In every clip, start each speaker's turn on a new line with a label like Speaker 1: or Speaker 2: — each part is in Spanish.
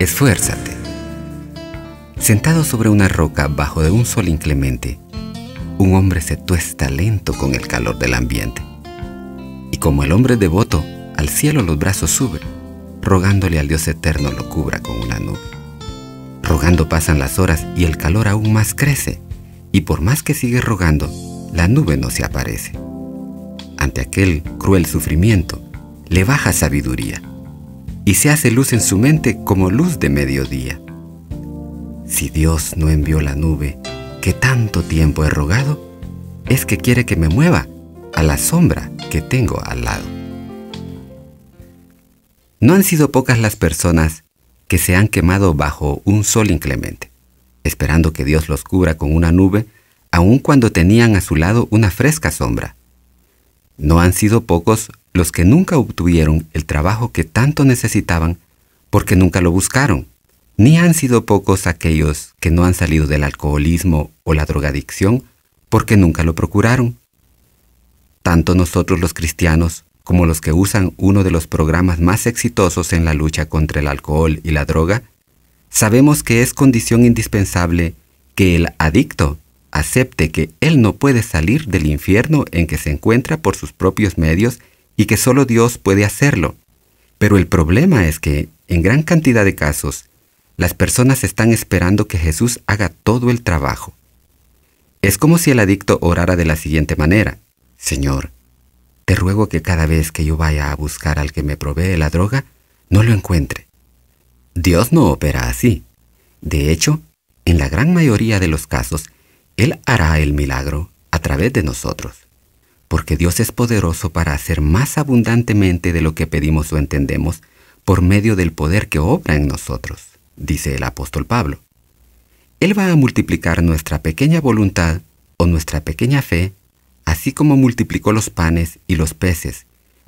Speaker 1: Esfuérzate. Sentado sobre una roca bajo de un sol inclemente, un hombre se tuesta lento con el calor del ambiente. Y como el hombre devoto, al cielo los brazos sube, rogándole al Dios eterno lo cubra con una nube. Rogando pasan las horas y el calor aún más crece, y por más que sigue rogando, la nube no se aparece. Ante aquel cruel sufrimiento, le baja sabiduría y se hace luz en su mente como luz de mediodía. Si Dios no envió la nube que tanto tiempo he rogado, es que quiere que me mueva a la sombra que tengo al lado. No han sido pocas las personas que se han quemado bajo un sol inclemente, esperando que Dios los cubra con una nube, aun cuando tenían a su lado una fresca sombra. No han sido pocos los que nunca obtuvieron el trabajo que tanto necesitaban porque nunca lo buscaron, ni han sido pocos aquellos que no han salido del alcoholismo o la drogadicción porque nunca lo procuraron. Tanto nosotros los cristianos como los que usan uno de los programas más exitosos en la lucha contra el alcohol y la droga, sabemos que es condición indispensable que el adicto acepte que él no puede salir del infierno en que se encuentra por sus propios medios y que solo Dios puede hacerlo. Pero el problema es que, en gran cantidad de casos, las personas están esperando que Jesús haga todo el trabajo. Es como si el adicto orara de la siguiente manera. Señor, te ruego que cada vez que yo vaya a buscar al que me provee la droga, no lo encuentre. Dios no opera así. De hecho, en la gran mayoría de los casos, Él hará el milagro a través de nosotros porque Dios es poderoso para hacer más abundantemente de lo que pedimos o entendemos por medio del poder que obra en nosotros, dice el apóstol Pablo. Él va a multiplicar nuestra pequeña voluntad o nuestra pequeña fe, así como multiplicó los panes y los peces,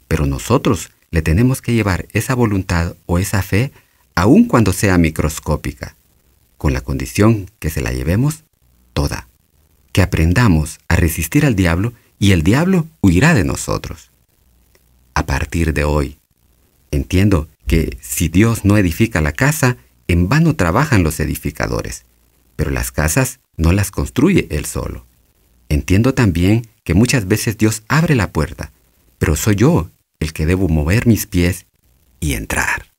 Speaker 1: pero nosotros le tenemos que llevar esa voluntad o esa fe aun cuando sea microscópica, con la condición que se la llevemos toda, que aprendamos a resistir al diablo y el diablo huirá de nosotros. A partir de hoy, entiendo que si Dios no edifica la casa, en vano trabajan los edificadores, pero las casas no las construye Él solo. Entiendo también que muchas veces Dios abre la puerta, pero soy yo el que debo mover mis pies y entrar.